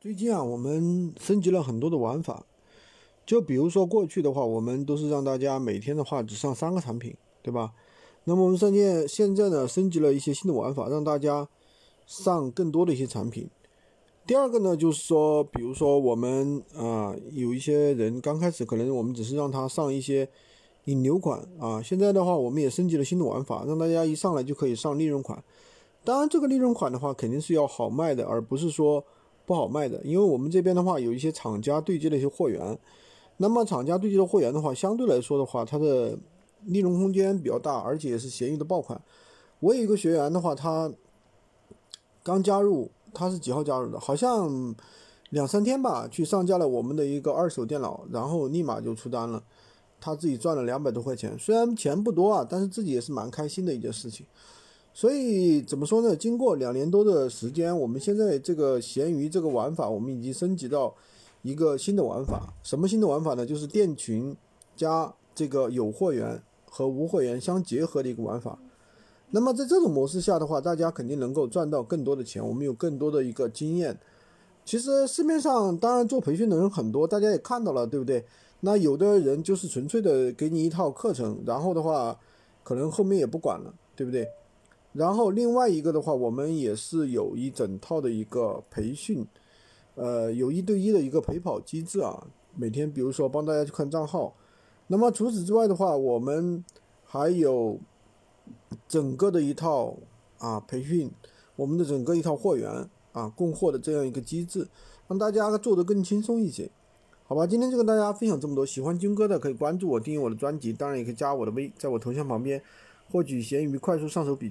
最近啊，我们升级了很多的玩法。就比如说过去的话，我们都是让大家每天的话只上三个产品，对吧？那么我们上线现在呢，升级了一些新的玩法，让大家上更多的一些产品。第二个呢，就是说，比如说我们啊，有一些人刚开始可能我们只是让他上一些引流款啊，现在的话，我们也升级了新的玩法，让大家一上来就可以上利润款。当然，这个利润款的话，肯定是要好卖的，而不是说。不好卖的，因为我们这边的话有一些厂家对接的一些货源，那么厂家对接的货源的话，相对来说的话，它的利润空间比较大，而且也是闲鱼的爆款。我有一个学员的话，他刚加入，他是几号加入的？好像两三天吧，去上架了我们的一个二手电脑，然后立马就出单了，他自己赚了两百多块钱，虽然钱不多啊，但是自己也是蛮开心的一件事情。所以怎么说呢？经过两年多的时间，我们现在这个闲鱼这个玩法，我们已经升级到一个新的玩法。什么新的玩法呢？就是店群加这个有货源和无货源相结合的一个玩法。那么在这种模式下的话，大家肯定能够赚到更多的钱。我们有更多的一个经验。其实市面上当然做培训的人很多，大家也看到了，对不对？那有的人就是纯粹的给你一套课程，然后的话，可能后面也不管了，对不对？然后另外一个的话，我们也是有一整套的一个培训，呃，有一对一的一个陪跑机制啊。每天比如说帮大家去看账号，那么除此之外的话，我们还有整个的一套啊培训，我们的整个一套货源啊供货的这样一个机制，让大家做得更轻松一些，好吧？今天就跟大家分享这么多，喜欢军哥的可以关注我，订阅我的专辑，当然也可以加我的微，在我头像旁边获取闲鱼快速上手笔记。